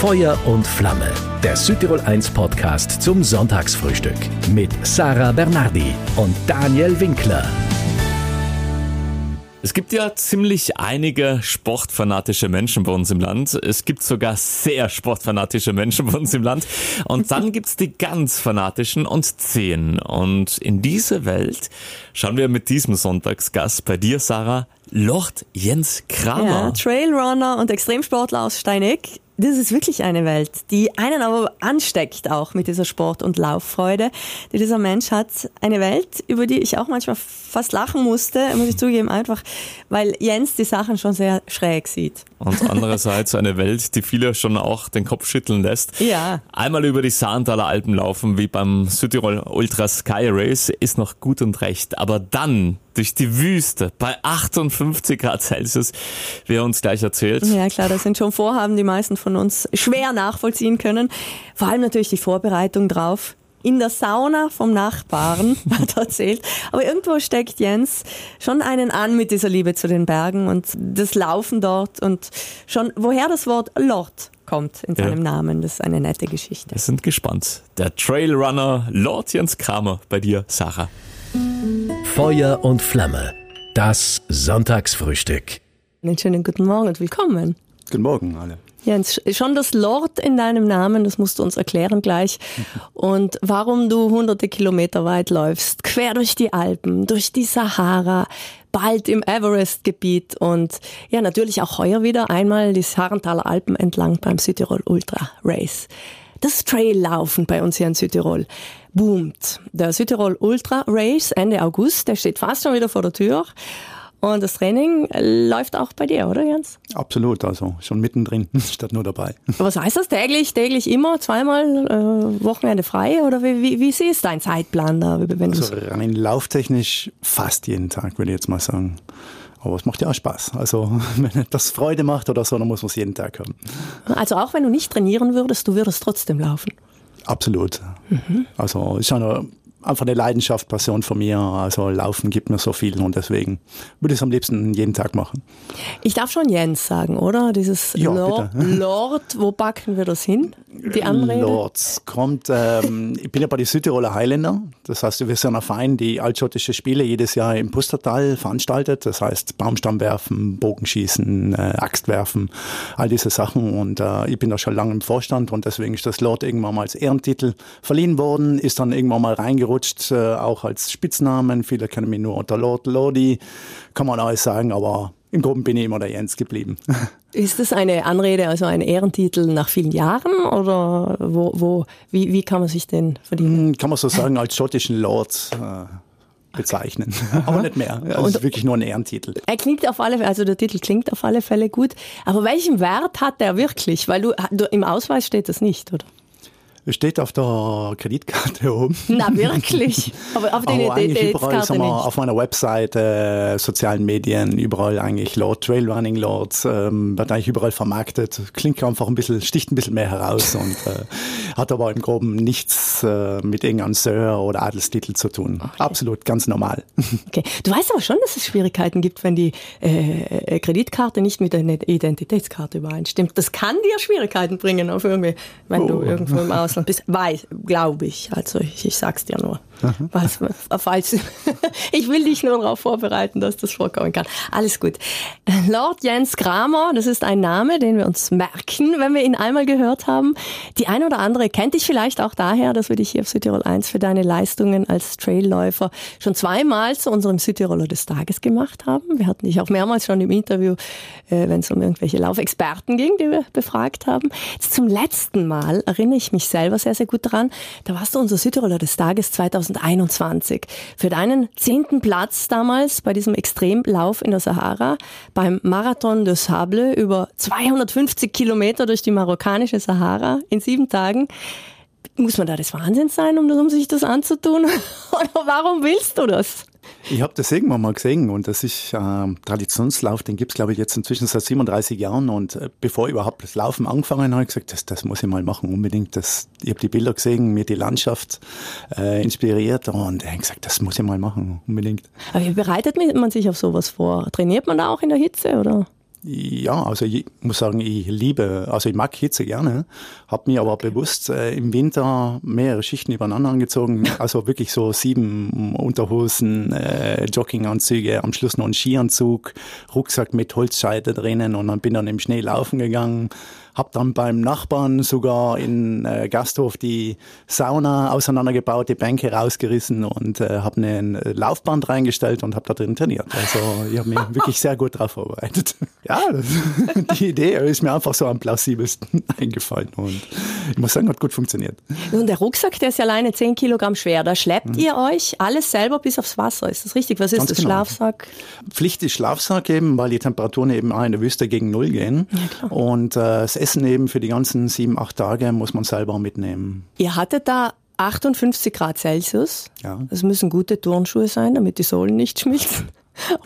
Feuer und Flamme, der Südtirol 1 Podcast zum Sonntagsfrühstück mit Sarah Bernardi und Daniel Winkler. Es gibt ja ziemlich einige sportfanatische Menschen bei uns im Land. Es gibt sogar sehr sportfanatische Menschen bei uns im Land. Und dann gibt's die ganz fanatischen und zehn. Und in diese Welt schauen wir mit diesem Sonntagsgast bei dir, Sarah, Lord Jens Kramer. Ja, Trailrunner und Extremsportler aus Steineck. Das ist wirklich eine Welt, die einen aber ansteckt auch mit dieser Sport- und Lauffreude, die dieser Mensch hat. Eine Welt, über die ich auch manchmal fast lachen musste, muss ich zugeben, einfach, weil Jens die Sachen schon sehr schräg sieht. Und andererseits eine Welt, die viele schon auch den Kopf schütteln lässt. Ja. Einmal über die Saarenthaler Alpen laufen, wie beim Südtirol Ultra Sky Race, ist noch gut und recht. Aber dann durch die Wüste bei 58 Grad Celsius, wie er uns gleich erzählt. Ja klar, das sind schon Vorhaben, die meisten von uns schwer nachvollziehen können. Vor allem natürlich die Vorbereitung drauf. In der Sauna vom Nachbarn, hat er erzählt. Aber irgendwo steckt Jens schon einen an mit dieser Liebe zu den Bergen und das Laufen dort und schon, woher das Wort Lord kommt in seinem ja. Namen. Das ist eine nette Geschichte. Wir sind gespannt. Der Trailrunner Lord Jens Kramer bei dir, Sarah. Feuer und Flamme. Das Sonntagsfrühstück. Einen schönen guten Morgen und willkommen. Guten Morgen alle. Jens, schon das Lord in deinem Namen, das musst du uns erklären gleich. Und warum du hunderte Kilometer weit läufst, quer durch die Alpen, durch die Sahara, bald im Everest-Gebiet und ja, natürlich auch heuer wieder einmal die Saarenthaler Alpen entlang beim Südtirol Ultra Race. Das Traillaufen bei uns hier in Südtirol boomt. Der Südtirol Ultra Race Ende August, der steht fast schon wieder vor der Tür. Und das Training läuft auch bei dir, oder Jens? Absolut, also schon mittendrin, statt nur dabei. Was heißt das? Täglich, täglich immer, zweimal äh, Wochenende frei? Oder wie, wie, wie ist dein Zeitplan da? Wenn also rein lauftechnisch fast jeden Tag, würde ich jetzt mal sagen. Aber es macht ja auch Spaß. Also wenn das Freude macht oder so, dann muss man es jeden Tag haben. Also auch wenn du nicht trainieren würdest, du würdest trotzdem laufen? Absolut. Mhm. Also ist schon einfach eine Leidenschaft, Passion von mir. Also Laufen gibt mir so viel und deswegen würde ich es am liebsten jeden Tag machen. Ich darf schon Jens sagen, oder? Dieses ja, Lord, Lord, wo backen wir das hin? Die Anrede? Lords kommt, ähm, ich bin ja bei den Südtiroler Highlander. Das heißt, wir sind ein Verein, die altschottische Spiele jedes Jahr im Pustertal veranstaltet. Das heißt, Baumstamm werfen, Bogenschießen, äh, Axt werfen, all diese Sachen. Und äh, ich bin da schon lange im Vorstand und deswegen ist das Lord irgendwann mal als Ehrentitel verliehen worden, ist dann irgendwann mal reingerutscht reingerutscht, äh, auch als Spitznamen. Viele kennen mich nur unter Lord Lodi, kann man alles sagen, aber im Groben bin ich immer der Jens geblieben. Ist das eine Anrede, also ein Ehrentitel nach vielen Jahren oder wo, wo, wie, wie kann man sich den verdienen? Hm, kann man so sagen, als schottischen Lord. Äh, bezeichnen, okay. aber nicht mehr. Also es ist wirklich nur ein Ehrentitel. Er klingt auf alle, also der Titel klingt auf alle Fälle gut. Aber welchen Wert hat der wirklich? Weil du, du im Ausweis steht das nicht, oder? Steht auf der Kreditkarte oben. Na, wirklich? Aber auf der Identitätskarte nicht? Auf meiner Webseite, äh, sozialen Medien, überall eigentlich Lord, Trailrunning Lords, ähm, wird eigentlich überall vermarktet. Klingt einfach ein bisschen, sticht ein bisschen mehr heraus und äh, hat aber im Groben nichts äh, mit irgendeinem Sir oder Adelstitel zu tun. Okay. Absolut, ganz normal. Okay. Du weißt aber schon, dass es Schwierigkeiten gibt, wenn die äh, Kreditkarte nicht mit der Identitätskarte übereinstimmt. Das kann dir Schwierigkeiten bringen, auf irgendwie, wenn oh. du irgendwo im Ausland bist. Weiß, glaube ich. Also ich, ich sag's dir nur. Was, falls, ich will dich nur darauf vorbereiten, dass das vorkommen kann. Alles gut. Lord Jens Kramer, das ist ein Name, den wir uns merken, wenn wir ihn einmal gehört haben. Die eine oder andere kennt dich vielleicht auch daher, dass wir dich hier auf Südtirol 1 für deine Leistungen als Trailläufer schon zweimal zu unserem Südtiroler des Tages gemacht haben. Wir hatten dich auch mehrmals schon im Interview, äh, wenn es um irgendwelche Laufexperten ging, die wir befragt haben. Jetzt zum letzten Mal erinnere ich mich selber sehr, sehr gut daran. Da warst du unser Südtiroler des Tages 2000 2021. Für deinen zehnten Platz damals bei diesem Extremlauf in der Sahara beim Marathon de Sable über 250 Kilometer durch die marokkanische Sahara in sieben Tagen. Muss man da des Wahnsinns sein, um, um sich das anzutun? Oder warum willst du das? Ich habe das irgendwann mal gesehen und das ist äh, Traditionslauf, den gibt's glaube ich jetzt inzwischen seit 37 Jahren und äh, bevor ich überhaupt das Laufen angefangen habe, gesagt, das, das muss ich mal machen, unbedingt. Das, ich habe die Bilder gesehen, mir die Landschaft äh, inspiriert und habe gesagt, das muss ich mal machen, unbedingt. Aber wie bereitet man sich auf sowas vor? Trainiert man da auch in der Hitze oder? Ja, also ich muss sagen, ich liebe, also ich mag Hitze gerne, habe mir aber okay. bewusst äh, im Winter mehrere Schichten übereinander angezogen, also wirklich so sieben Unterhosen, äh, Jogginganzüge, am Schluss noch ein Skianzug, Rucksack mit Holzscheite drinnen und dann bin dann im Schnee laufen gegangen, habe dann beim Nachbarn sogar in äh, Gasthof die Sauna auseinandergebaut, die Bänke rausgerissen und äh, habe eine Laufband reingestellt und habe da drin trainiert. Also ich habe mich wirklich sehr gut darauf vorbereitet. Ja, die Idee ist mir einfach so am plausibelsten eingefallen und ich muss sagen, hat gut funktioniert. Und der Rucksack, der ist ja alleine 10 Kilogramm schwer. Da schleppt mhm. ihr euch alles selber bis aufs Wasser. Ist das richtig? Was ist Ganz das? Genau. Schlafsack? Pflicht ist Schlafsack eben, weil die Temperaturen eben auch in der Wüste gegen Null gehen. Ja, und äh, das Essen eben für die ganzen sieben, acht Tage muss man selber mitnehmen. Ihr hattet da 58 Grad Celsius. Ja. Das müssen gute Turnschuhe sein, damit die Sohlen nicht schmilzen.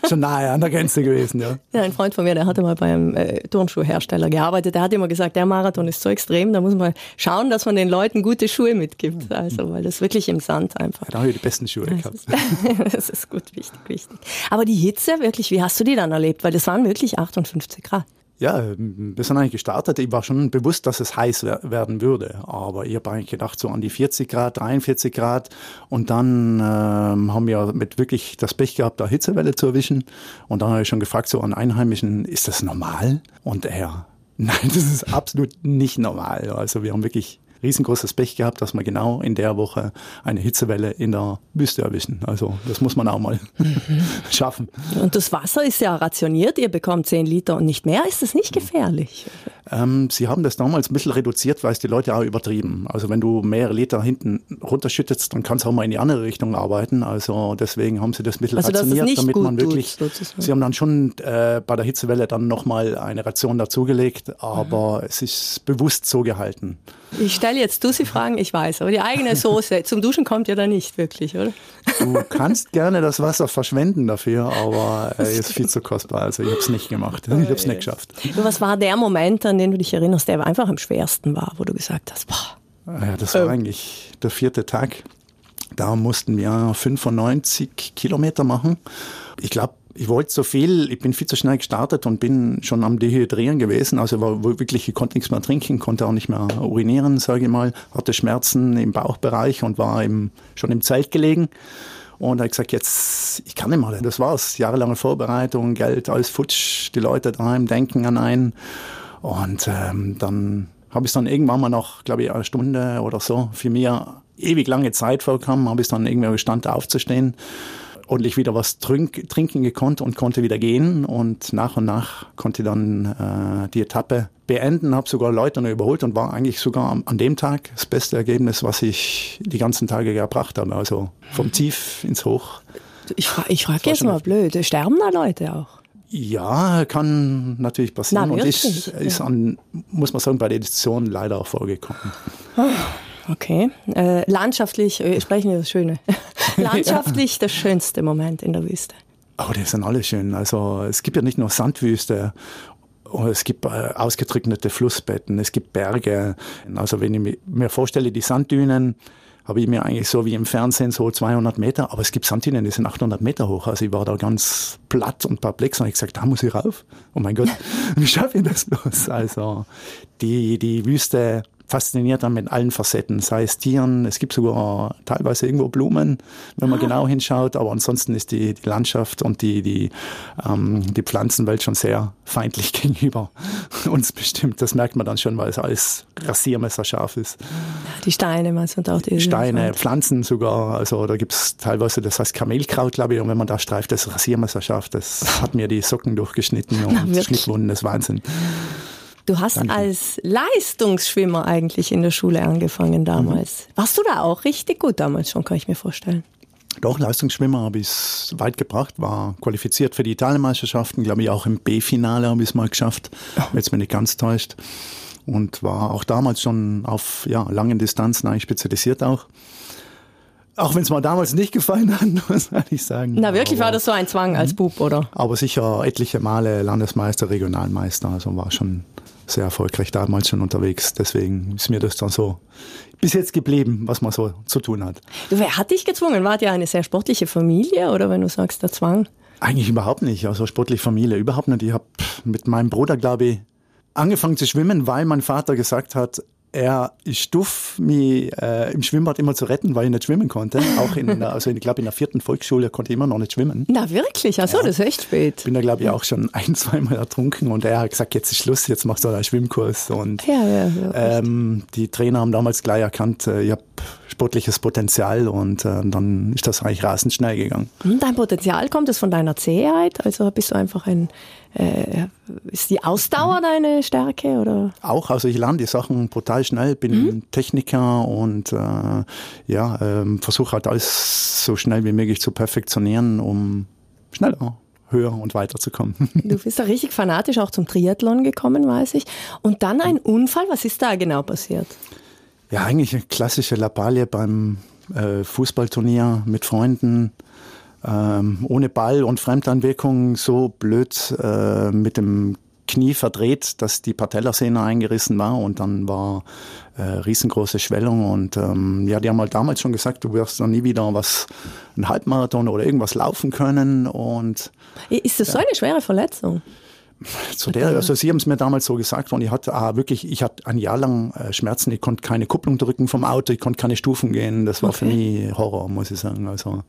Schon nahe an der Grenze gewesen, ja. Ja, ein Freund von mir, der hatte mal beim äh, Turnschuhhersteller gearbeitet, der hat immer gesagt, der Marathon ist so extrem, da muss man schauen, dass man den Leuten gute Schuhe mitgibt. Also, weil das wirklich im Sand einfach. Ja, da habe ich die besten Schuhe das gehabt. Ist, das ist gut, wichtig, wichtig. Aber die Hitze, wirklich, wie hast du die dann erlebt? Weil das waren wirklich 58 Grad. Ja, wir sind eigentlich gestartet. Ich war schon bewusst, dass es heiß werden würde. Aber ich habe eigentlich gedacht, so an die 40 Grad, 43 Grad. Und dann ähm, haben wir mit wirklich das Pech gehabt, da Hitzewelle zu erwischen. Und dann habe ich schon gefragt, so an Einheimischen, ist das normal? Und er, nein, das ist absolut nicht normal. Also wir haben wirklich riesengroßes Pech gehabt, dass wir genau in der Woche eine Hitzewelle in der Wüste erwischen. Also das muss man auch mal mhm. schaffen. Und das Wasser ist ja rationiert, ihr bekommt 10 Liter und nicht mehr. Ist das nicht gefährlich? Ähm, sie haben das damals ein bisschen reduziert, weil es die Leute auch übertrieben. Also wenn du mehrere Liter hinten runterschüttest, dann kann es auch mal in die andere Richtung arbeiten. Also deswegen haben sie das ein bisschen also, rationiert, damit man wirklich. Tut, sie haben dann schon äh, bei der Hitzewelle dann nochmal eine Ration dazugelegt, aber mhm. es ist bewusst so gehalten. Ich stelle jetzt Dussi-Fragen, ich weiß, aber die eigene Soße zum Duschen kommt ja da nicht wirklich, oder? Du kannst gerne das Wasser verschwenden dafür, aber es äh, ist viel zu kostbar. Also ich habe es nicht gemacht. Ich habe es nicht geschafft. Was war der Moment, an den du dich erinnerst, der einfach am schwersten war, wo du gesagt hast, boah. Ja, das war eigentlich der vierte Tag. Da mussten wir 95 Kilometer machen. Ich glaube, ich wollte so viel, ich bin viel zu schnell gestartet und bin schon am Dehydrieren gewesen. Also war wirklich, ich konnte nichts mehr trinken, konnte auch nicht mehr urinieren, sage ich mal. Hatte Schmerzen im Bauchbereich und war im, schon im Zelt gelegen. Und habe gesagt, jetzt, ich kann nicht mehr. Das war's. Jahrelange Vorbereitung, Geld, alles futsch. Die Leute daheim denken an einen. Und ähm, dann habe ich dann irgendwann mal noch, glaube ich, eine Stunde oder so, für mir ewig lange Zeit vorgekommen, habe ich dann irgendwie gestanden aufzustehen ordentlich wieder was trink, trinken gekonnt und konnte wieder gehen. Und nach und nach konnte dann äh, die Etappe beenden, habe sogar Leute noch überholt und war eigentlich sogar an, an dem Tag das beste Ergebnis, was ich die ganzen Tage gebracht habe. Also vom Tief ins Hoch. Ich, fra ich frage jetzt mal blöd, sterben da Leute auch? Ja, kann natürlich passieren. Na, und ist, ist an, muss man sagen, bei der Edition leider auch vorgekommen. Okay. Äh, landschaftlich, äh, sprechen wir das Schöne. landschaftlich ja. der schönste Moment in der Wüste. Oh, die sind alle schön. Also es gibt ja nicht nur Sandwüste es gibt äh, ausgetrocknete Flussbetten, es gibt Berge. Also wenn ich mir vorstelle, die Sanddünen habe ich mir eigentlich so wie im Fernsehen so 200 Meter, aber es gibt Sanddünen, die sind 800 Meter hoch. Also ich war da ganz platt und perplex und ich gesagt, da muss ich rauf. Oh mein Gott, wie schaffe ich das bloß? Also die, die Wüste fasziniert dann mit allen Facetten, sei es Tieren, es gibt sogar teilweise irgendwo Blumen, wenn man ah. genau hinschaut, aber ansonsten ist die, die Landschaft und die, die, ähm, die Pflanzenwelt schon sehr feindlich gegenüber uns bestimmt. Das merkt man dann schon, weil es alles rasiermesserscharf ist. Die Steine meinst du auch die Steine, Pflanzen sogar, also da gibt es teilweise, das heißt Kamelkraut, glaube ich, und wenn man da streift, das rasiermesserscharf, das hat mir die Socken durchgeschnitten und Na, Schnittwunden, das ist Wahnsinn. Du hast Danke. als Leistungsschwimmer eigentlich in der Schule angefangen damals. Mhm. Warst du da auch richtig gut damals schon, kann ich mir vorstellen? Doch, Leistungsschwimmer habe ich es weit gebracht, war qualifiziert für die Italienmeisterschaften, glaube ich auch im B-Finale habe ich es mal geschafft, oh. wenn es mir nicht ganz täuscht. Und war auch damals schon auf ja, langen Distanzen eigentlich spezialisiert auch. Auch wenn es mir damals nicht gefallen hat, muss ich sagen. Na, wirklich aber, war das so ein Zwang als mhm. Bub, oder? Aber sicher etliche Male Landesmeister, Regionalmeister, also war schon sehr erfolgreich damals schon unterwegs. Deswegen ist mir das dann so bis jetzt geblieben, was man so zu tun hat. Wer hat dich gezwungen? Wart ihr eine sehr sportliche Familie oder wenn du sagst, der Zwang? Eigentlich überhaupt nicht. Also sportlich Familie überhaupt nicht. Ich habe mit meinem Bruder, glaube ich, angefangen zu schwimmen, weil mein Vater gesagt hat, er duff, mich äh, im Schwimmbad immer zu retten, weil ich nicht schwimmen konnte. Auch in, also ich glaube in der vierten Volksschule konnte ich immer noch nicht schwimmen. Na wirklich? Achso, ja. das ist echt spät. Bin da glaube ich auch schon ein, zweimal ertrunken und er hat gesagt, jetzt ist Schluss, jetzt machst du einen Schwimmkurs. Und ja, ja, ähm, die Trainer haben damals gleich erkannt, äh, ich habe sportliches Potenzial und äh, dann ist das eigentlich rasend schnell gegangen. Dein Potenzial kommt es von deiner Zähheit? Also bist du einfach ein äh, ist die Ausdauer deine Stärke oder? Auch, also ich lerne die Sachen brutal schnell, bin mhm. Techniker und äh, ja, ähm, versuche halt alles so schnell wie möglich zu perfektionieren, um schneller höher und weiter zu kommen. Du bist da richtig fanatisch auch zum Triathlon gekommen, weiß ich. Und dann ein Unfall, was ist da genau passiert? Ja, eigentlich eine klassische Lappalie beim äh, Fußballturnier mit Freunden ähm, ohne Ball und Fremdanwirkung so blöd äh, mit dem Knie verdreht, dass die Patellasehne eingerissen war und dann war äh, riesengroße Schwellung und ähm, ja, die haben halt damals schon gesagt, du wirst noch nie wieder was, ein Halbmarathon oder irgendwas laufen können und ist das so eine schwere Verletzung? Zu der, also Sie haben es mir damals so gesagt und ich hatte ah, wirklich, ich hatte ein Jahr lang äh, Schmerzen, ich konnte keine Kupplung drücken vom Auto, ich konnte keine Stufen gehen, das war okay. für mich Horror, muss ich sagen. Also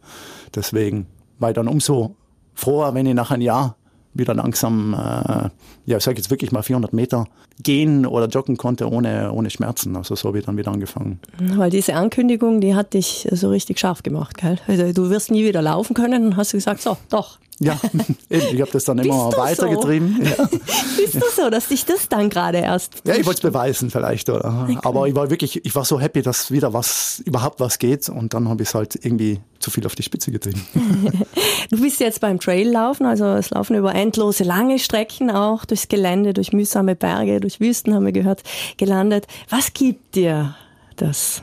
deswegen war ich dann umso froher, wenn ich nach einem Jahr wieder langsam, äh, ja, ich sage jetzt wirklich mal 400 Meter gehen oder joggen konnte ohne, ohne Schmerzen. Also so habe ich dann wieder angefangen. Weil diese Ankündigung, die hat dich so richtig scharf gemacht, gell? Also du wirst nie wieder laufen können und hast du gesagt, so, doch, ja, ich habe das dann immer weitergetrieben. So? Ja. Bist du so, dass dich das dann gerade erst. Ja, ich wollte es beweisen vielleicht, oder? Okay. Aber ich war wirklich, ich war so happy, dass wieder was, überhaupt was geht und dann habe ich es halt irgendwie zu viel auf die Spitze getrieben. du bist jetzt beim Traillaufen, also es laufen über endlose lange Strecken auch durchs Gelände, durch mühsame Berge, durch Wüsten haben wir gehört, gelandet. Was gibt dir das?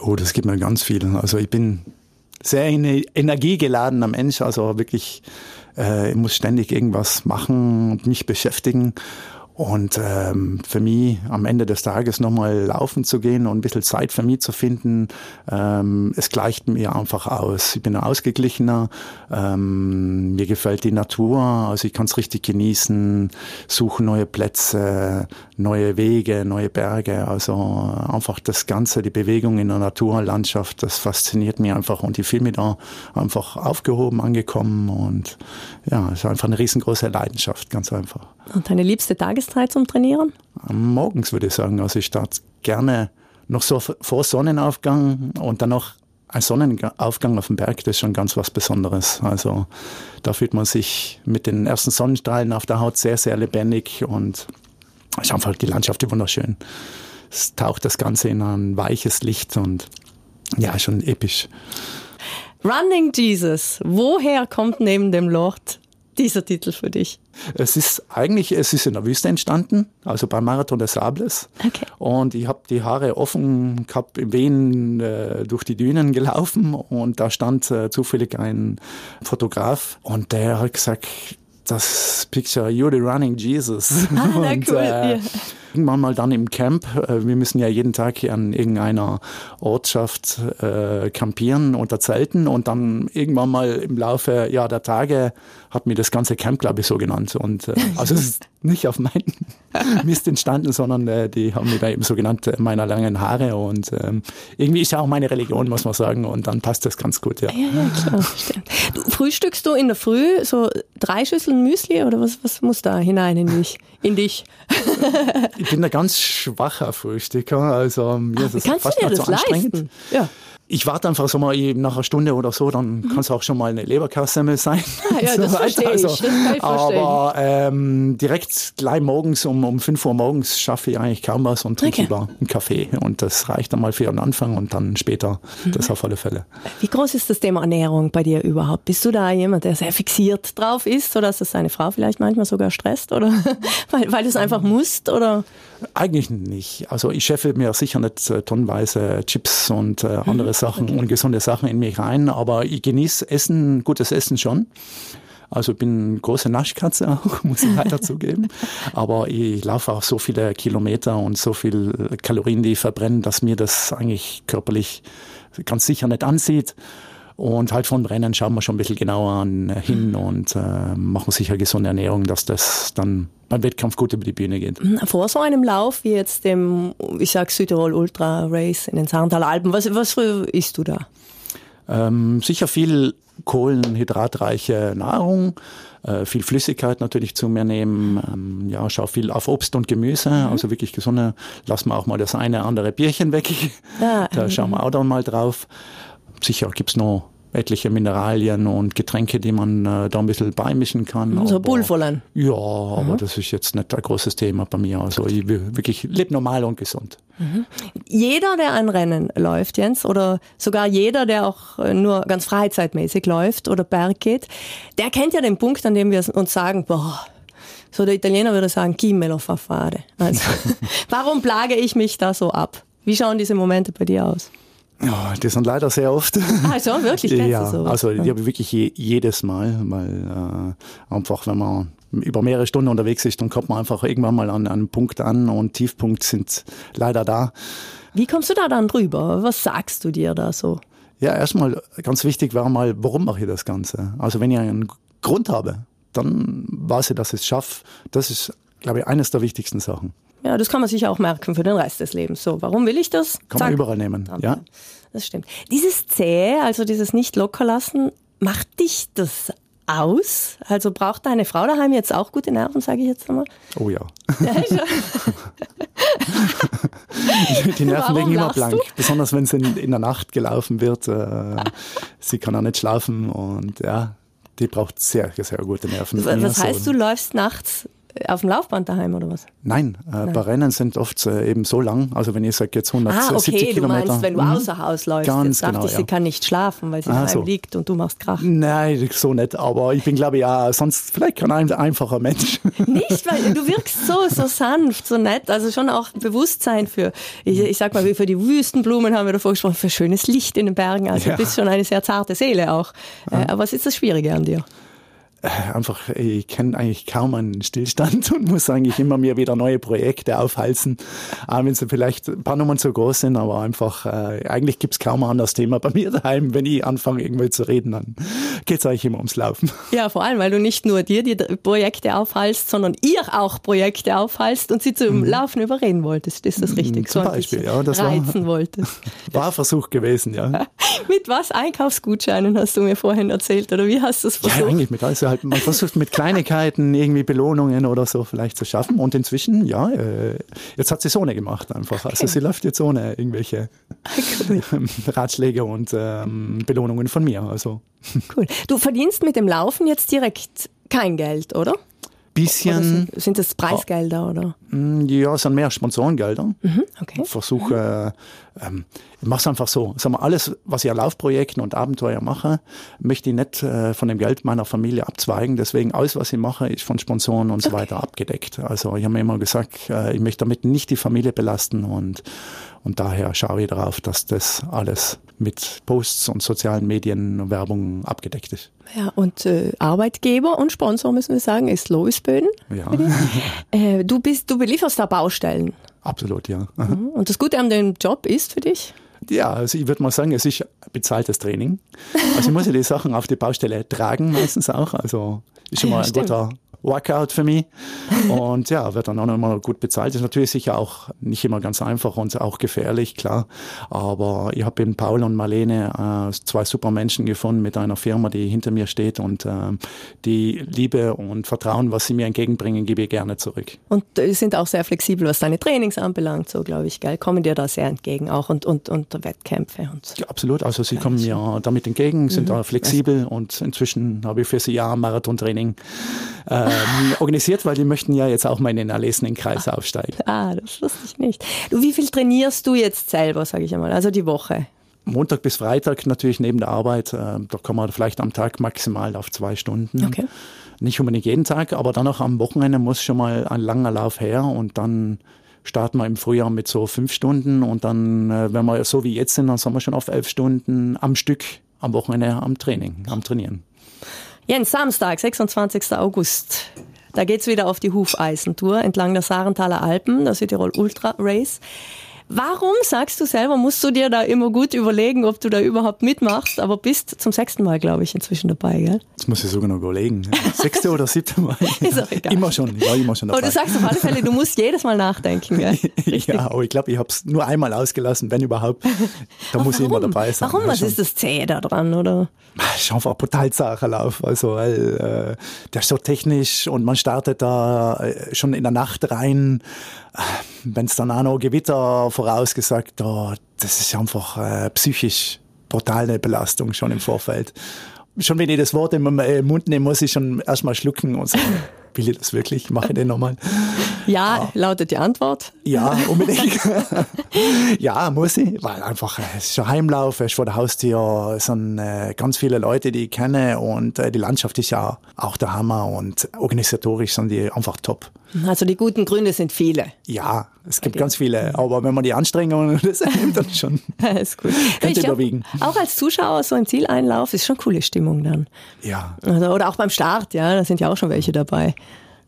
Oh, das gibt mir ganz viel. Also ich bin sehr energiegeladener Mensch, also wirklich, äh, ich muss ständig irgendwas machen und mich beschäftigen. Und ähm, für mich am Ende des Tages nochmal laufen zu gehen und ein bisschen Zeit für mich zu finden, ähm, es gleicht mir einfach aus. Ich bin ausgeglichener, ähm, mir gefällt die Natur, also ich kann es richtig genießen, suche neue Plätze, neue Wege, neue Berge. Also einfach das Ganze, die Bewegung in der Naturlandschaft, das fasziniert mich einfach und ich fühle mich da einfach aufgehoben, angekommen und ja, es ist einfach eine riesengroße Leidenschaft, ganz einfach. Und deine liebste Tageszeit zum Trainieren? Morgens würde ich sagen. Also ich starte gerne noch so vor Sonnenaufgang und dann noch ein Sonnenaufgang auf dem Berg, das ist schon ganz was Besonderes. Also da fühlt man sich mit den ersten Sonnenstrahlen auf der Haut sehr, sehr lebendig und ist einfach die Landschaft wunderschön. Es taucht das Ganze in ein weiches Licht und ja, schon episch. Running Jesus, woher kommt neben dem Lord dieser Titel für dich? Es ist eigentlich, es ist in der Wüste entstanden, also beim Marathon des Sables. Okay. Und ich habe die Haare offen gehabt, im Wehen äh, durch die Dünen gelaufen und da stand äh, zufällig ein Fotograf und der hat gesagt, das Picture You're the Running Jesus. Ah, na und, cool. Äh, ja. Irgendwann mal dann im Camp. Äh, wir müssen ja jeden Tag an irgendeiner Ortschaft äh, campieren unter Zelten und dann irgendwann mal im Laufe ja, der Tage hat mir das ganze Camp, glaube ich, so genannt. Und äh, also es ist nicht auf meinen Mist entstanden, sondern äh, die haben mich da eben so genannt, äh, meiner langen Haare. Und ähm, irgendwie ist ja auch meine Religion, muss man sagen. Und dann passt das ganz gut, ja. Ja, ja klar. Du, frühstückst du in der Früh so drei Schüsseln Müsli oder was, was muss da hinein in dich? In dich? Ich bin ein ganz schwacher Frühstücker, also mir ist das fast das anstrengend. Leisten? Ja ich warte einfach so mal nach einer Stunde oder so, dann mhm. kann es auch schon mal eine Leberkassemmel sein. Ah, ja, so das verstehe ich. Also, das aber ähm, direkt gleich morgens um, um 5 Uhr morgens schaffe ich eigentlich kaum was und trinke okay. lieber einen Kaffee. Und das reicht dann mal für den Anfang und dann später mhm. das auf alle Fälle. Wie groß ist das Thema Ernährung bei dir überhaupt? Bist du da jemand, der sehr fixiert drauf ist oder ist das seine Frau vielleicht manchmal sogar stresst oder weil, weil du es einfach musst? Oder? Eigentlich nicht. Also ich scheffe mir sicher nicht äh, tonnenweise Chips und äh, andere mhm. Sachen, okay. ungesunde Sachen in mich rein, aber ich genieße Essen, gutes Essen schon. Also ich bin große Naschkatze auch, muss ich leider zugeben. Aber ich laufe auch so viele Kilometer und so viel Kalorien, die ich verbrenne, dass mir das eigentlich körperlich ganz sicher nicht ansieht. Und halt von Rennen schauen wir schon ein bisschen genauer an, hin und äh, machen sicher gesunde Ernährung, dass das dann beim Wettkampf gut über die Bühne geht. Mhm, vor so einem Lauf wie jetzt dem, ich sag Südtirol Ultra Race in den Sarntaler Alpen, was, was isst du da? Ähm, sicher viel kohlenhydratreiche Nahrung, äh, viel Flüssigkeit natürlich zu mir nehmen, ähm, ja, schau viel auf Obst und Gemüse, mhm. also wirklich gesunde, lass mal auch mal das eine andere Bierchen weg, ah, da schauen wir auch dann mal drauf. Sicher gibt's noch etliche Mineralien und Getränke, die man äh, da ein bisschen beimischen kann. So Pulverlein. Ja, aber mhm. das ist jetzt nicht ein großes Thema bei mir. Also ich wirklich lebe normal und gesund. Mhm. Jeder, der ein Rennen läuft, Jens, oder sogar jeder, der auch äh, nur ganz freizeitmäßig läuft oder Berg geht, der kennt ja den Punkt, an dem wir uns sagen, boah, so der Italiener würde sagen, chi me lo fa fare. Also, warum plage ich mich da so ab? Wie schauen diese Momente bei dir aus? Ja, das sind leider sehr oft. Ah, schon, wirklich? ja, so? also die habe ich wirklich je, jedes Mal, weil äh, einfach, wenn man über mehrere Stunden unterwegs ist, dann kommt man einfach irgendwann mal an, an einen Punkt an und Tiefpunkte sind leider da. Wie kommst du da dann drüber? Was sagst du dir da so? Ja, erstmal ganz wichtig war mal, warum mache ich das Ganze? Also wenn ich einen Grund habe, dann weiß ich, dass ich es schaffe. Das ist, glaube ich, eines der wichtigsten Sachen. Ja, das kann man sich auch merken für den Rest des Lebens. So, warum will ich das? Kann Zack. man überall nehmen, ja. Das stimmt. Dieses Zäh, also dieses nicht lockerlassen, macht dich das aus? Also braucht deine Frau daheim jetzt auch gute Nerven, sage ich jetzt einmal? Oh ja. die Nerven liegen immer blank, du? besonders wenn es in, in, der Nacht gelaufen wird. Äh, sie kann auch nicht schlafen und ja, die braucht sehr, sehr gute Nerven. Was heißt, du läufst nachts auf dem Laufband daheim oder was? Nein, äh, Nein. bei Rennen sind oft äh, eben so lang. Also wenn ich sage jetzt 170 ah, okay, Kilometer. Du meinst, wenn du mhm. außer Haus läufst. Ganz jetzt genau, ich, ja. sie kann nicht schlafen, weil sie ah, daheim so. liegt und du machst Krach. Nein, so nicht. Aber ich bin glaube ich ja sonst vielleicht kein einfacher Mensch. Nicht, weil du wirkst so so sanft, so nett. Also schon auch Bewusstsein für. Ich, ich sag mal, für die Wüstenblumen haben wir davor gesprochen, für schönes Licht in den Bergen. Also ja. du bist schon eine sehr zarte Seele auch. Äh, aber was ist das Schwierige an dir? Äh, einfach, ich kenne eigentlich kaum einen Stillstand und muss eigentlich immer mir wieder neue Projekte aufhalsen, auch wenn sie vielleicht ein paar Nummern zu groß sind, aber einfach, äh, eigentlich gibt's kaum ein anderes Thema bei mir daheim. Wenn ich anfange, irgendwie zu reden, dann geht's eigentlich immer ums Laufen. Ja, vor allem, weil du nicht nur dir die Projekte aufhalst, sondern ihr auch Projekte aufhalst und sie zum mhm. Laufen überreden wolltest. Ist das mhm, richtig? Zum so Beispiel, ja. Das reizen war, wolltest. War Versuch gewesen, ja. mit was? Einkaufsgutscheinen hast du mir vorhin erzählt, oder wie hast du es versucht? Ja, eigentlich mit alles halt, man versucht mit Kleinigkeiten irgendwie Belohnungen oder so vielleicht zu schaffen. Und inzwischen, ja, äh, jetzt hat sie so eine gemacht einfach. Also sie läuft jetzt ohne irgendwelche cool. Ratschläge und ähm, Belohnungen von mir. Also. Cool. Du verdienst mit dem Laufen jetzt direkt kein Geld, oder? Bisschen. Sind, sind, das Preisgelder oder? Mm, ja, es sind mehr Sponsorengelder. Mhm, okay. Ich versuche, äh, ähm, ich mache es einfach so. Sag mal, alles, was ich an Laufprojekten und Abenteuer mache, möchte ich nicht äh, von dem Geld meiner Familie abzweigen. Deswegen alles, was ich mache, ist von Sponsoren und so okay. weiter abgedeckt. Also ich habe mir immer gesagt, äh, ich möchte damit nicht die Familie belasten und und daher schaue ich darauf, dass das alles mit Posts und sozialen Medien und Werbung abgedeckt ist. Ja, und äh, Arbeitgeber und Sponsor, müssen wir sagen, ist Lois Böden. Ja. Äh, du, bist, du belieferst da Baustellen. Absolut, ja. Mhm. Und das Gute an dem Job ist für dich? Ja, also ich würde mal sagen, es ist bezahltes Training. Also ich muss ja die Sachen auf die Baustelle tragen meistens auch. Also ist schon mal ein Stimmt. guter Workout für mich. Und ja, wird dann auch nochmal gut bezahlt. Ist natürlich sicher auch nicht immer ganz einfach und auch gefährlich, klar. Aber ich habe in Paul und Marlene äh, zwei super Menschen gefunden mit einer Firma, die hinter mir steht und äh, die Liebe und Vertrauen, was sie mir entgegenbringen, gebe ich gerne zurück. Und äh, sind auch sehr flexibel, was deine Trainings anbelangt, so glaube ich, geil. Kommen dir da sehr entgegen auch und, und, und Wettkämpfe und so. Ja, absolut. Also sie kommen mir damit entgegen, sind mhm. da flexibel und inzwischen habe ich für sie ja Marathontraining ähm, organisiert, weil die möchten ja jetzt auch mal in den erlesenen Kreis ah. aufsteigen. Ah, das wusste ich nicht. Du, wie viel trainierst du jetzt selber, sage ich einmal, also die Woche? Montag bis Freitag natürlich neben der Arbeit. Äh, da kann man vielleicht am Tag maximal auf zwei Stunden. Okay. Nicht unbedingt jeden Tag, aber dann auch am Wochenende muss schon mal ein langer Lauf her und dann starten wir im Frühjahr mit so fünf Stunden und dann, äh, wenn wir so wie jetzt sind, dann sind wir schon auf elf Stunden am Stück am Wochenende am Training, am Trainieren. Jens, Samstag, 26. August. Da geht's wieder auf die Hufeisentour entlang der Sarenthaler Alpen, der Südtirol Ultra Race. Warum sagst du selber, musst du dir da immer gut überlegen, ob du da überhaupt mitmachst, aber bist zum sechsten Mal, glaube ich, inzwischen dabei, gell? Das muss ich sogar noch überlegen. Sechste oder siebte Mal. Ist auch egal. Immer schon, ich war immer schon dabei. Aber du sagst auf alle Fälle, du musst jedes Mal nachdenken, gell? ja, aber ich glaube, ich habe es nur einmal ausgelassen, wenn überhaupt. Da muss ich immer dabei sein. Warum? Was schon. ist das Zähe da dran, oder? Ist einfach ein brutal Lauf. Also, weil, äh, der ist so technisch und man startet da äh, schon in der Nacht rein. Wenn es dann auch noch Gewitter vorausgesagt, da, das ist einfach äh, psychisch brutal eine Belastung schon im Vorfeld. Schon wenn ich das Wort im äh, Mund nehme, muss ich schon erstmal schlucken und sagen, will ich das wirklich? Mache ich den nochmal? Ja, lautet die Antwort. Ja, unbedingt. ja, muss ich, weil einfach, äh, es ist ein Heimlauf, es ist vor der Haustür, es sind äh, ganz viele Leute, die ich kenne und äh, die Landschaft ist ja auch der Hammer und organisatorisch sind die einfach top. Also die guten Gründe sind viele. Ja, es gibt ganz viele, aber wenn man die Anstrengungen das nimmt, dann schon. ist gut. Könnte Ich überwiegen. Auch als Zuschauer so im Zieleinlauf ist schon coole Stimmung dann. Ja, Also, oder auch beim Start, ja, da sind ja auch schon welche dabei.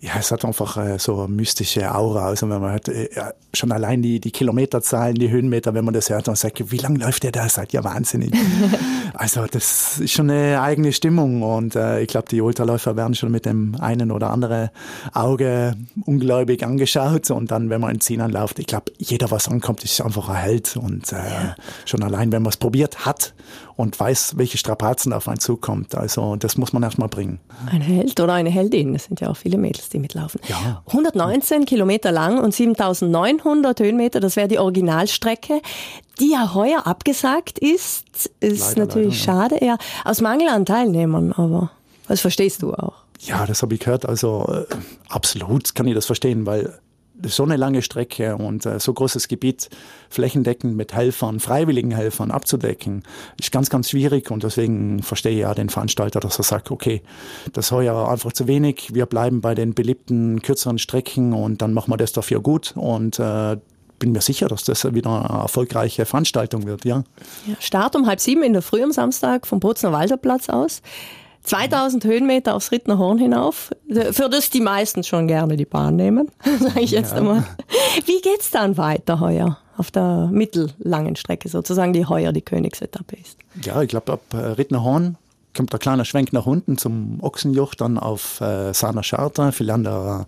Ja, es hat einfach äh, so eine mystische Aura. Also wenn man hört, äh, ja, schon allein die, die Kilometerzahlen, die Höhenmeter, wenn man das hört und sagt, wie lange läuft der da? Seid ja wahnsinnig. also das ist schon eine eigene Stimmung und äh, ich glaube, die Ultraläufer werden schon mit dem einen oder anderen Auge ungläubig angeschaut und dann, wenn man in Ziel anläuft, ich glaube, jeder, was ankommt, ist einfach ein Held und äh, schon allein, wenn man es probiert hat und weiß, welche Strapazen auf einen zukommt. Also das muss man erstmal bringen. Ein Held oder eine Heldin, das sind ja auch viele Mädels, die mitlaufen. Ja. 119 Kilometer lang und 7900 Höhenmeter, das wäre die Originalstrecke, die ja heuer abgesagt ist. Ist Leider, natürlich leider, schade, ja. Aus Mangel an Teilnehmern, aber das verstehst du auch. Ja, das habe ich gehört. Also äh, absolut kann ich das verstehen, weil so eine lange Strecke und äh, so großes Gebiet flächendeckend mit Helfern, freiwilligen Helfern abzudecken, ist ganz, ganz schwierig und deswegen verstehe ich ja den Veranstalter, dass er sagt, okay, das ist heuer einfach zu wenig, wir bleiben bei den beliebten kürzeren Strecken und dann machen wir das dafür gut und äh, bin mir sicher, dass das wieder eine erfolgreiche Veranstaltung wird, ja. Ja, Start um halb sieben in der Früh am Samstag vom Bozner Walterplatz aus. 2000 Höhenmeter aufs Rittner Horn hinauf, für das die meisten schon gerne die Bahn nehmen, sage ich jetzt einmal. Wie geht's dann weiter heuer auf der mittellangen Strecke sozusagen, die heuer die Königsetappe ist? Ja, ich glaube, ab äh, Rittnerhorn kommt der kleine Schwenk nach unten zum Ochsenjoch, dann auf äh, Sana Charta, viel an der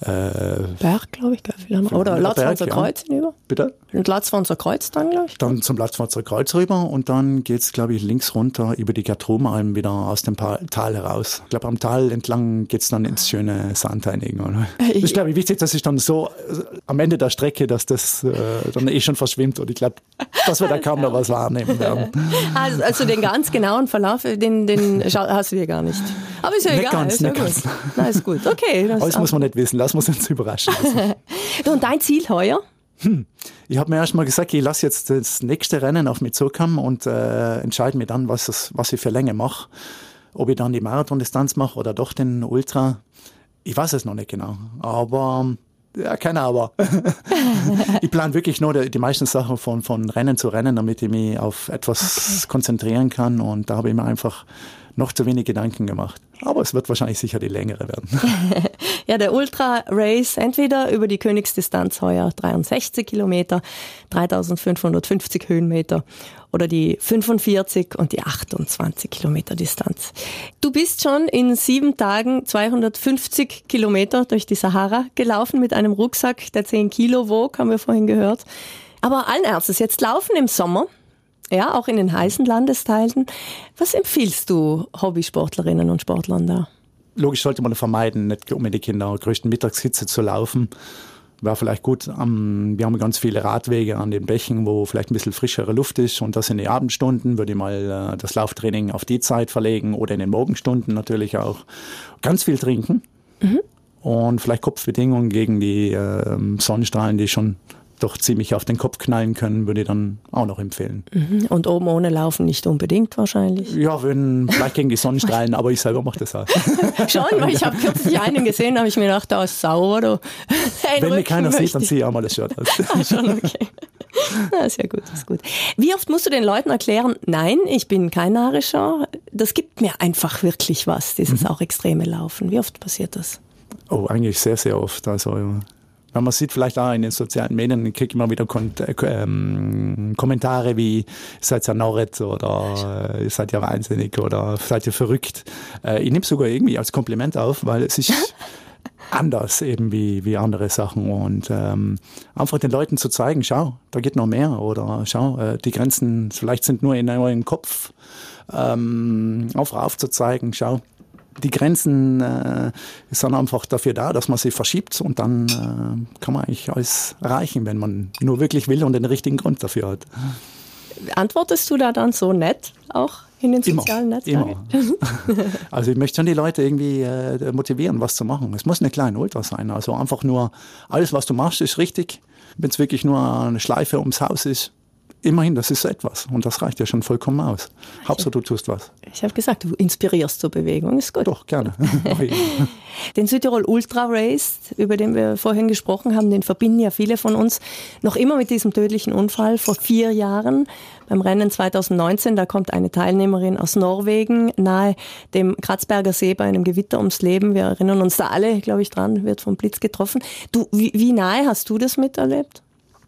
äh, Berg, glaube ich, gell, viel haben wir. oder Latzwanzer ja. Kreuz hinüber. bitte? Und Latzwanzer Kreuz dann, glaube ich. Dann zum Platzwalzer Kreuz rüber und dann geht's, glaube ich, links runter über die Gertrumalm wieder aus dem Tal heraus. Ich glaube, am Tal entlang geht's dann ins schöne Sandheining. Oder? Das ist, glaube ich, wichtig, dass ich dann so äh, am Ende der Strecke, dass das äh, dann eh schon verschwimmt und ich glaube, dass wir da kaum noch was wahrnehmen werden. Also, also den ganz genauen Verlauf, den, den hast du dir gar nicht. Aber ist ja Nicht egal. ganz, ist ja nicht gut. ganz. Na, ist gut. Okay. Das Alles muss man nicht wissen, lassen wir uns überraschen. Und dein Ziel heuer? Ich habe mir erst mal gesagt, ich lasse jetzt das nächste Rennen auf mich zukommen und äh, entscheide mir dann, was, es, was ich für Länge mache. Ob ich dann die Marathondistanz mache oder doch den Ultra. Ich weiß es noch nicht genau. Aber ja, keine Aber. ich plane wirklich nur die, meisten Sachen von, von Rennen zu Rennen, damit ich mich auf etwas konzentrieren kann. Und da habe ich mir einfach noch zu wenig Gedanken gemacht. Aber es wird wahrscheinlich sicher die längere werden. Ja, der Ultra Race entweder über die Königsdistanz heuer 63 Kilometer, 3550 Höhenmeter oder die 45 und die 28 Kilometer Distanz. Du bist schon in sieben Tagen 250 Kilometer durch die Sahara gelaufen mit einem Rucksack, der 10 Kilo wog, haben wir vorhin gehört. Aber allen Ernstes, jetzt laufen im Sommer, ja, auch in den heißen Landesteilen. Was empfiehlst du Hobbysportlerinnen und Sportlern da? Logisch sollte man vermeiden, nicht unbedingt in der größten Mittagshitze zu laufen. Wäre vielleicht gut, am, wir haben ganz viele Radwege an den Bächen, wo vielleicht ein bisschen frischere Luft ist und das in die Abendstunden würde ich mal äh, das Lauftraining auf die Zeit verlegen oder in den Morgenstunden natürlich auch. Ganz viel trinken und vielleicht Kopfbedingungen gegen die äh, Sonnenstrahlen, die schon doch ziemlich auf den Kopf knallen können, würde ich dann auch noch empfehlen. Und oben ohne Laufen nicht unbedingt wahrscheinlich. Ja, wenn, vielleicht gegen die Sonnenstrahlen, aber ich selber mache das auch. Schon, weil ich habe kürzlich einen gesehen, habe ich mir gedacht, da ist sauer. Den Wenn Rücken keiner sieht, dann ziehe ich auch mal das Shirt aus. Ah, schon, okay. Ja, ist ja gut, ist gut. Wie oft musst du den Leuten erklären, nein, ich bin kein Narischer, das gibt mir einfach wirklich was, dieses Mhm. auch extreme Laufen. Wie oft passiert das? Oh, eigentlich sehr, sehr oft. Also man sieht, vielleicht auch in den sozialen Medien, ich kriege immer wieder Kon äh, ähm, Kommentare wie, seid ihr Norret? oder äh, seid ihr wahnsinnig? oder seid ihr verrückt. Äh, ich nehme sogar irgendwie als Kompliment auf, weil es ist anders eben wie, wie andere Sachen. Und ähm, einfach den Leuten zu zeigen, schau, da geht noch mehr oder schau, äh, die Grenzen vielleicht sind nur in eurem Kopf, ähm, einfach aufzuzeigen, schau, die Grenzen äh, sind einfach dafür da, dass man sie verschiebt und dann äh, kann man eigentlich alles erreichen, wenn man nur wirklich will und den richtigen Grund dafür hat. Antwortest du da dann so nett auch in den sozialen immer, Netzwerken? Immer. also ich möchte schon die Leute irgendwie äh, motivieren, was zu machen. Es muss eine kleine Ultra sein. Also einfach nur, alles was du machst, ist richtig. Wenn es wirklich nur eine Schleife ums Haus ist, immerhin, das ist etwas. Und das reicht ja schon vollkommen aus. Hauptsache, du tust was. Ich habe gesagt, du inspirierst zur Bewegung, ist gut. Doch, gerne. den Südtirol Ultra Race, über den wir vorhin gesprochen haben, den verbinden ja viele von uns noch immer mit diesem tödlichen Unfall vor vier Jahren. Beim Rennen 2019, da kommt eine Teilnehmerin aus Norwegen nahe dem Kratzberger See bei einem Gewitter ums Leben. Wir erinnern uns da alle, glaube ich, dran, wird vom Blitz getroffen. Du, wie, wie nahe hast du das miterlebt?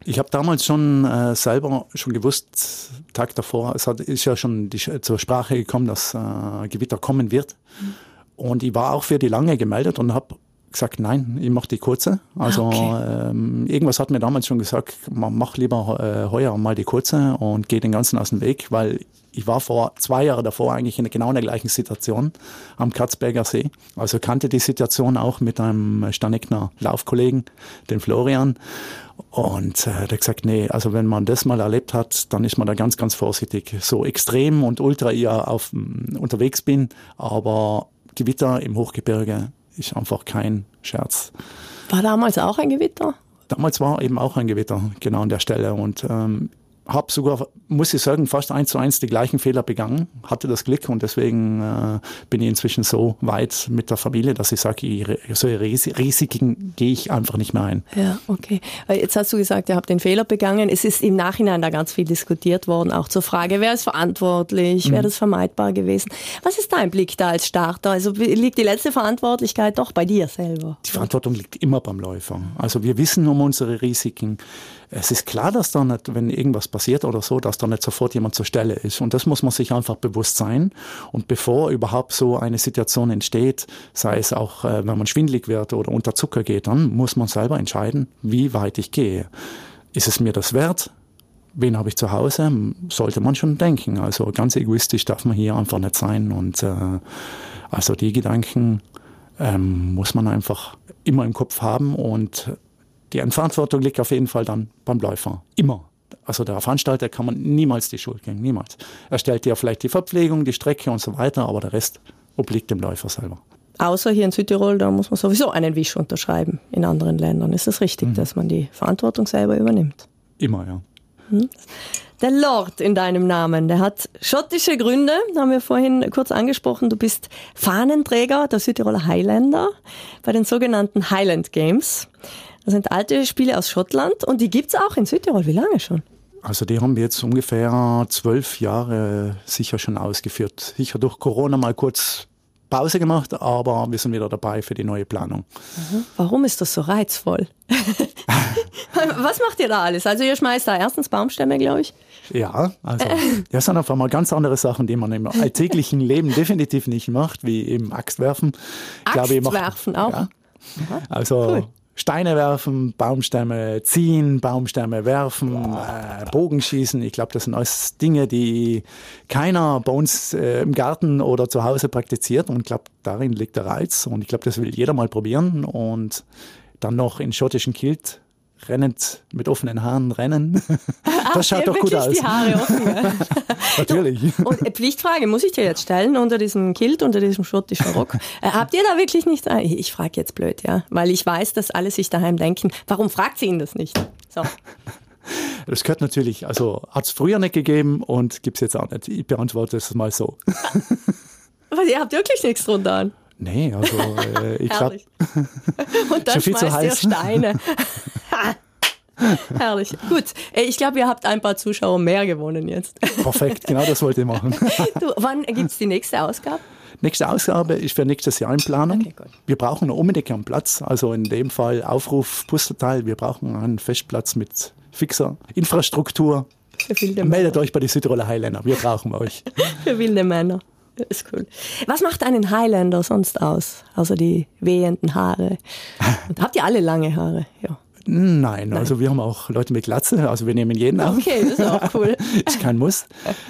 Ich habe damals schon äh, selber schon gewusst, Tag davor, es hat, ist ja schon die, zur Sprache gekommen, dass äh, Gewitter kommen wird. Mhm. Und ich war auch für die lange gemeldet und habe gesagt, nein, ich mache die kurze. Also okay. ähm, irgendwas hat mir damals schon gesagt, mach lieber äh, heuer mal die kurze und geh den ganzen aus dem Weg, weil ich war vor zwei Jahren davor eigentlich in genau der gleichen Situation am Kratzberger See. Also kannte die Situation auch mit einem Stanekner Laufkollegen, den Florian. Und äh, der hat gesagt, nee, also wenn man das mal erlebt hat, dann ist man da ganz, ganz vorsichtig. So extrem und ultra eher auf, unterwegs bin, aber Gewitter im Hochgebirge ist einfach kein Scherz. War damals auch ein Gewitter? Damals war eben auch ein Gewitter, genau an der Stelle. Und ähm, habe sogar, muss ich sagen, fast eins zu eins die gleichen Fehler begangen, hatte das Glück und deswegen äh, bin ich inzwischen so weit mit der Familie, dass ich sage, so Risiken gehe ich einfach nicht mehr ein. Ja, okay. Jetzt hast du gesagt, ihr habt den Fehler begangen. Es ist im Nachhinein da ganz viel diskutiert worden, auch zur Frage, wer ist verantwortlich, mhm. wäre das vermeidbar gewesen. Was ist dein Blick da als Starter? Also liegt die letzte Verantwortlichkeit doch bei dir selber? Die Verantwortung liegt immer beim Läufer. Also wir wissen um unsere Risiken es ist klar, dass da nicht, wenn irgendwas passiert oder so, dass da nicht sofort jemand zur Stelle ist. Und das muss man sich einfach bewusst sein. Und bevor überhaupt so eine Situation entsteht, sei es auch, äh, wenn man schwindlig wird oder unter Zucker geht, dann muss man selber entscheiden, wie weit ich gehe. Ist es mir das wert? Wen habe ich zu Hause? Sollte man schon denken. Also ganz egoistisch darf man hier einfach nicht sein. Und äh, also die Gedanken ähm, muss man einfach immer im Kopf haben und die Verantwortung liegt auf jeden Fall dann beim Läufer. Immer. Also der Veranstalter kann man niemals die Schuld geben, niemals. Er stellt dir vielleicht die Verpflegung, die Strecke und so weiter, aber der Rest obliegt dem Läufer selber. Außer hier in Südtirol, da muss man sowieso einen Wisch unterschreiben. In anderen Ländern ist es richtig, mhm. dass man die Verantwortung selber übernimmt. Immer, ja. Mhm. Der Lord in deinem Namen, der hat schottische Gründe, haben wir vorhin kurz angesprochen. Du bist Fahnenträger der Südtiroler Highlander bei den sogenannten Highland Games. Das sind alte Spiele aus Schottland und die gibt es auch in Südtirol. Wie lange schon? Also die haben wir jetzt ungefähr zwölf Jahre sicher schon ausgeführt. Sicher durch Corona mal kurz Pause gemacht, aber wir sind wieder dabei für die neue Planung. Warum ist das so reizvoll? Was macht ihr da alles? Also ihr schmeißt da erstens Baumstämme, glaube ich. Ja, also das sind auf einmal ganz andere Sachen, die man im alltäglichen Leben definitiv nicht macht, wie eben Axtwerfen. Axtwerfen auch? Ja. Also cool. Steine werfen, Baumstämme ziehen, Baumstämme werfen, äh, Bogenschießen. Ich glaube, das sind alles Dinge, die keiner bei uns äh, im Garten oder zu Hause praktiziert. Und ich glaube, darin liegt der Reiz. Und ich glaube, das will jeder mal probieren. Und dann noch in schottischen Kilt rennend mit offenen Haaren rennen. Das schaut doch gut aus. Die Haare offen, ja. Natürlich. Und äh, Pflichtfrage muss ich dir jetzt stellen unter diesem Kilt, unter diesem schottischen Rock. Äh, habt ihr da wirklich nicht? Ich, ich frage jetzt blöd, ja, weil ich weiß, dass alle sich daheim denken. Warum fragt sie ihn das nicht? So. Das gehört natürlich, also hat es früher nicht gegeben und gibt es jetzt auch nicht. Ich beantworte es mal so. Aber ihr habt wirklich nichts drunter an. Nee, also äh, ich glaube. Und dann schmeißt ihr Steine. Herrlich. Gut. Ich glaube, ihr habt ein paar Zuschauer mehr gewonnen jetzt. Perfekt, genau das wollte ich machen. Du, wann gibt es die nächste Ausgabe? Nächste Ausgabe ist für nächstes Jahr in Planung. Okay, wir brauchen unbedingt einen Platz. Also in dem Fall Aufruf Pustertal. Wir brauchen einen Festplatz mit fixer Infrastruktur. Für wilde Meldet euch bei die Südtiroler Highlander. Wir brauchen euch. Für wilde Männer. Das ist cool. Was macht einen Highlander sonst aus? Außer die wehenden Haare. Und habt ihr alle lange Haare? Ja. Nein, also wir haben auch Leute mit Glatze. Also wir nehmen jeden auf. Okay, das ist auch cool. ist kein Muss.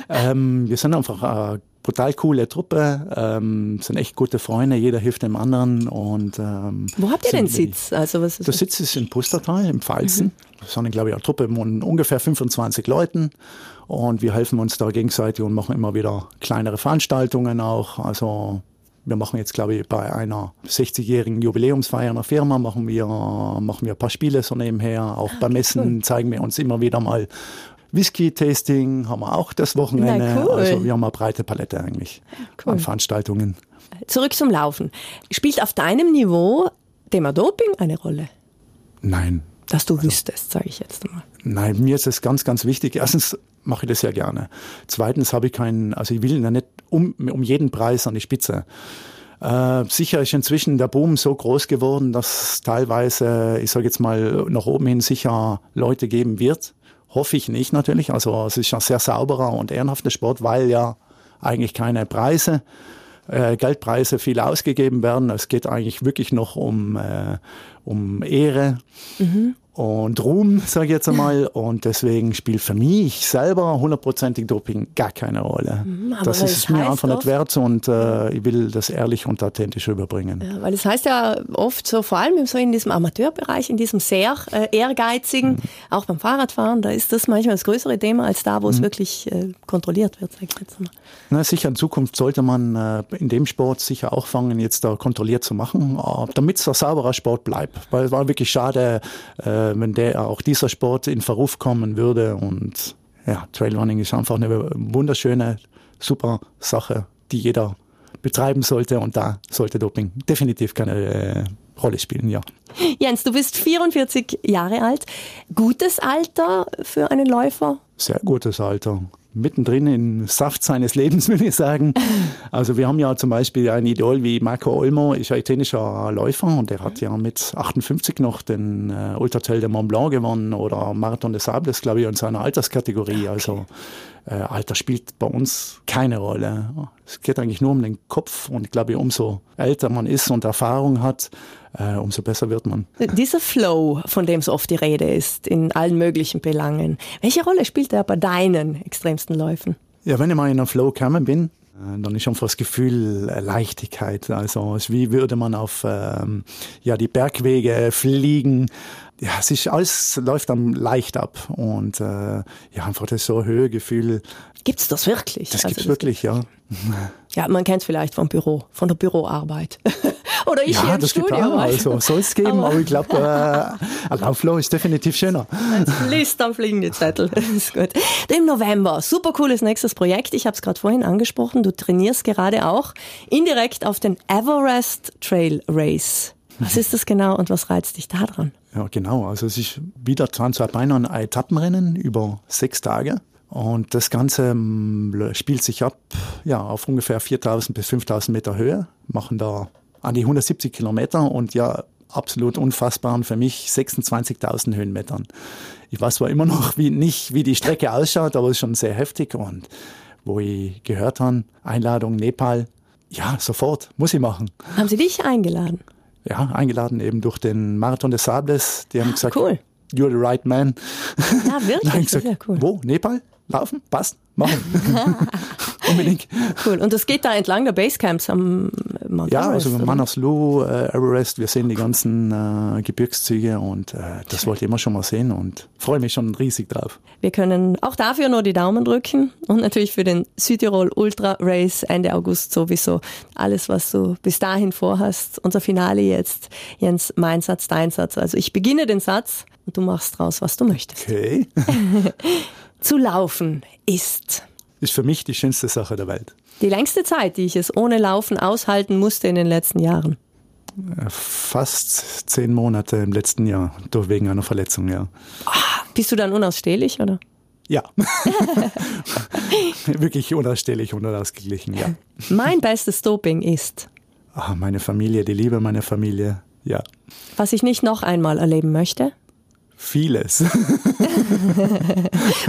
Ähm, wir sind einfach eine brutal coole Truppe, ähm, sind echt gute Freunde, jeder hilft dem anderen. Und, ähm, Wo habt ihr sind den wir- Sitz? Also was ist Der Sitz ist in Pustertal, im Pfalzen. Wir sind, glaube ich, eine Truppe von ungefähr 25 Leuten. Und wir helfen uns da gegenseitig und machen immer wieder kleinere Veranstaltungen auch. Also wir machen jetzt, glaube ich, bei einer 60-jährigen Jubiläumsfeier einer Firma, machen wir, machen wir ein paar Spiele so nebenher. Auch bei Messen zeigen wir uns immer wieder mal Whisky-Tasting, haben wir auch das Wochenende. Cool. Also wir haben eine breite Palette eigentlich Cool. an Veranstaltungen. Zurück zum Laufen. Spielt auf deinem Niveau Thema Doping eine Rolle? Nein, Dass du wüsstest, sage ich jetzt mal. Nein, mir ist es ganz, ganz wichtig. Erstens mache ich das sehr gerne. Zweitens habe ich keinen, also ich will ja nicht um, um jeden Preis an die Spitze. Äh, sicher ist inzwischen der Boom so groß geworden, dass teilweise, ich sage jetzt mal, nach oben hin sicher Leute geben wird. Hoffe ich nicht natürlich. Also es ist ein sehr sauberer und ehrenhafter Sport, weil ja eigentlich keine Preise, äh, Geldpreise viel ausgegeben werden. Es geht eigentlich wirklich noch um, äh, um Ehre und Ruhm, sage ich jetzt einmal. Und deswegen spielt für mich selber hundertprozentig Doping gar keine Rolle. aber das ist mir einfach nicht wert und äh, ich will das ehrlich und authentisch rüberbringen. Ja, weil es heißt ja oft so, vor allem so in diesem Amateurbereich, in diesem sehr äh, ehrgeizigen, auch beim Fahrradfahren, da ist das manchmal das größere Thema als da, wo es wirklich äh, kontrolliert wird, sag ich jetzt mal. Na, sicher, in Zukunft sollte man äh, in dem Sport sicher auch fangen, jetzt da kontrolliert zu machen, äh, damit es ein sauberer Sport bleibt. Weil es war wirklich schade, äh, wenn der auch dieser Sport in Verruf kommen würde. Und ja, Trailrunning ist einfach eine wunderschöne, super Sache, die jeder betreiben sollte. Und da sollte Doping definitiv keine äh, Rolle spielen, ja. Jens, du bist 44 Jahre alt. Gutes Alter für einen Läufer? Sehr gutes Alter. Mittendrin im Saft seines Lebens, würde ich sagen. Also wir haben ja zum Beispiel ein Idol wie Marco Olmo, ist ein italienischer Läufer und der hat ja mit 58 noch den äh, Ultra Trail de Mont Blanc gewonnen oder Marathon des Sables, glaube ich, in seiner Alterskategorie. Also äh, Alter spielt bei uns keine Rolle. Es geht eigentlich nur um den Kopf und ich glaube, umso älter man ist und Erfahrung hat, äh, umso besser wird man. Dieser Flow, von dem so oft die Rede ist, in allen möglichen Belangen, welche Rolle spielt er bei deinen extremsten Läufen? Ja, wenn ich mal in einen Flow gekommen bin, äh, dann ist einfach das Gefühl äh, Leichtigkeit. Also es ist wie würde man auf ähm, ja, die Bergwege fliegen. Ja, es ist alles läuft dann leicht ab und äh, ja, einfach das so Höhegefühl, Gibt's das wirklich? das Also gibt's wirklich, ja. Ja, man kennt es vielleicht vom Büro, von der Büroarbeit. Oder ich hier Ja, im das gibt Studio. auch, also soll es geben, aber, ich glaube, äh, ein Laufflow ist definitiv schöner. Liest am fliegenden Zettel. Das ist gut. Im November, super cooles nächstes Projekt. Ich habe es gerade vorhin angesprochen. Du trainierst gerade auch indirekt auf den Everest Trail Race. Was ist das genau und was reizt dich da dran? Ja, genau. Also es ist wieder Transalpine ein Etappenrennen über sechs Tage. Und das Ganze ähm, spielt sich ab ja, auf ungefähr 4000 bis 5000 Meter Höhe, machen da an die 170 Kilometer und ja, absolut unfassbaren für mich 26.000 Höhenmetern. Ich weiß zwar immer noch wie, nicht, wie die Strecke ausschaut, aber es ist schon sehr heftig. Und wo ich gehört habe, Einladung Nepal, ja, sofort, muss ich machen. Haben sie dich eingeladen? Ja, eingeladen eben durch den Marathon des Sables. Die haben gesagt, cool. you're the right man. Ja, wirklich? Ich Das ist gesagt, ja cool. wo? Nepal? Laufen? Passt? Machen. Unbedingt. Cool. Und das geht da entlang der Basecamps am Mount Ja, Everest, also? Manaslu, äh, Everest, wir sehen die ganzen äh, Gebirgszüge und äh, das wollte ich immer schon mal sehen und freue mich schon riesig drauf. Wir können auch dafür nur die Daumen drücken und natürlich für den Südtirol Ultra Race Ende August sowieso. Alles, was du bis dahin vorhast. Unser Finale jetzt. Jens, mein Satz, dein Satz. Also ich beginne den Satz und du machst draus, was du möchtest. Okay. Zu laufen ist Ist für mich die schönste Sache der Welt. Die längste Zeit, die ich es ohne Laufen aushalten musste in den letzten Jahren. Äh, Fast zehn Monate im letzten Jahr durch wegen einer Verletzung, ja. Bist du dann unausstehlich, oder? Ja. Wirklich unausstehlich und unausgeglichen, ja. Mein bestes Doping ist, Ah, meine Familie, die Liebe meiner Familie, ja. was ich nicht noch einmal erleben möchte. Vieles.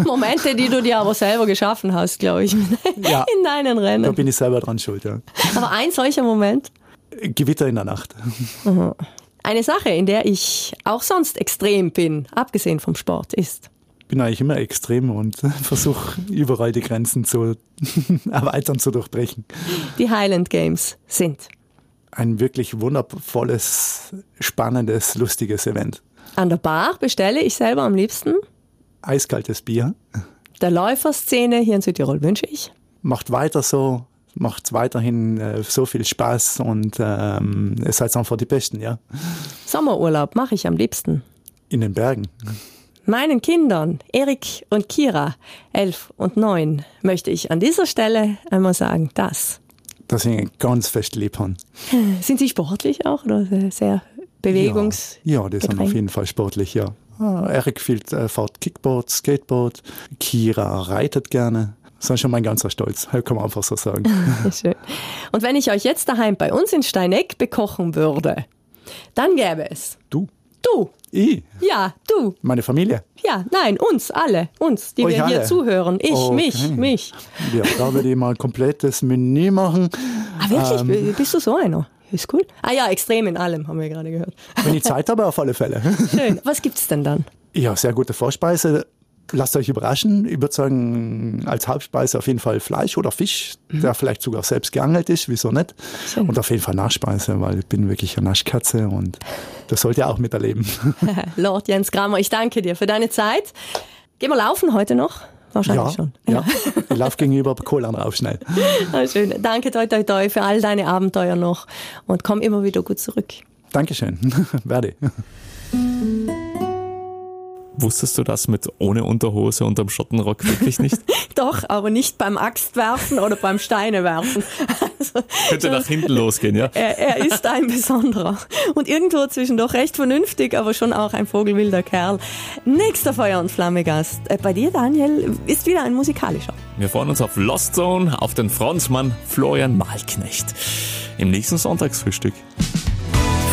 Momente, die du dir aber selber geschaffen hast, glaube ich, Ja. in deinen Da Rennen. bin ich selber dran schuld, ja. Aber ein solcher Moment, Gewitter in der Nacht. eine Sache, in der ich auch sonst extrem bin, abgesehen vom Sport, ist. Bin eigentlich immer extrem und versuche überall die Grenzen zu erweitern, zu durchbrechen. Die Highland Games sind Ein wirklich wundervolles, spannendes, lustiges Event. An der Bar bestelle ich selber am liebsten. Eiskaltes Bier. Der Läuferszene hier in Südtirol wünsche ich. Macht weiter so, macht weiterhin äh, so viel Spaß und ähm, ihr seid einfach die Besten, ja. Sommerurlaub mache ich am liebsten. In den Bergen. Meinen Kindern, Erik und Kira, elf und neun, möchte ich an dieser Stelle einmal sagen, das. Das sind ganz fest lieb haben. Sind Sie sportlich auch oder sehr bewegungs? Ja, ja die sind auf jeden Fall sportlich, ja. Ah, Erik fährt, äh, fährt Kickboard, Skateboard, Kira reitet gerne. Das ist schon mein ganzer Stolz, kann man einfach so sagen. Schön. Und wenn ich euch jetzt daheim bei uns in Steineck bekochen würde, dann gäbe es Du, du, ich, ja, du, meine Familie. ja, nein, uns alle, uns, die Euch wir hier alle? zuhören. Ich, Okay. mich, mich. Ja, da würde ich mal ein komplettes Menü machen. Ah, wirklich? Ähm. Bist du so einer? Ist cool. Ah ja, extrem in allem, haben wir gerade gehört. Wenn ich Zeit habe, auf alle Fälle. Schön. Was gibt's denn dann? Ja, sehr gute Vorspeise. Lasst euch überraschen. Ich würde sagen, als Hauptspeise auf jeden Fall Fleisch oder Fisch, der vielleicht sogar selbst geangelt ist, wieso nicht? Schön. Und auf jeden Fall Nachspeise, weil ich bin wirklich eine Naschkatze und das sollt ihr auch miterleben. Lord Jens Kramer, ich danke dir für deine Zeit. Gehen wir laufen heute noch? Wahrscheinlich ja, schon. ja. Ich laufe gegenüber Kohlern rauf schnell. Ah, schön. Danke, toi, toi, toi, für all deine Abenteuer noch. Und komm immer wieder gut zurück. Dankeschön. Werde. Wusstest du das mit ohne Unterhose unterm Schottenrock wirklich nicht? Doch, aber nicht beim Axtwerfen oder beim Steinewerfen. Also, Könnte nach hinten losgehen, ja? er, er ist ein Besonderer. Und irgendwo zwischendurch recht vernünftig, aber schon auch ein vogelwilder Kerl. Nächster Feuer- und Flamme-Gast. Äh, Bei dir, Daniel, ist wieder ein musikalischer. Wir freuen uns auf Lost Zone, auf den Frontmann Florian Malknecht. Im nächsten Sonntagsfrühstück.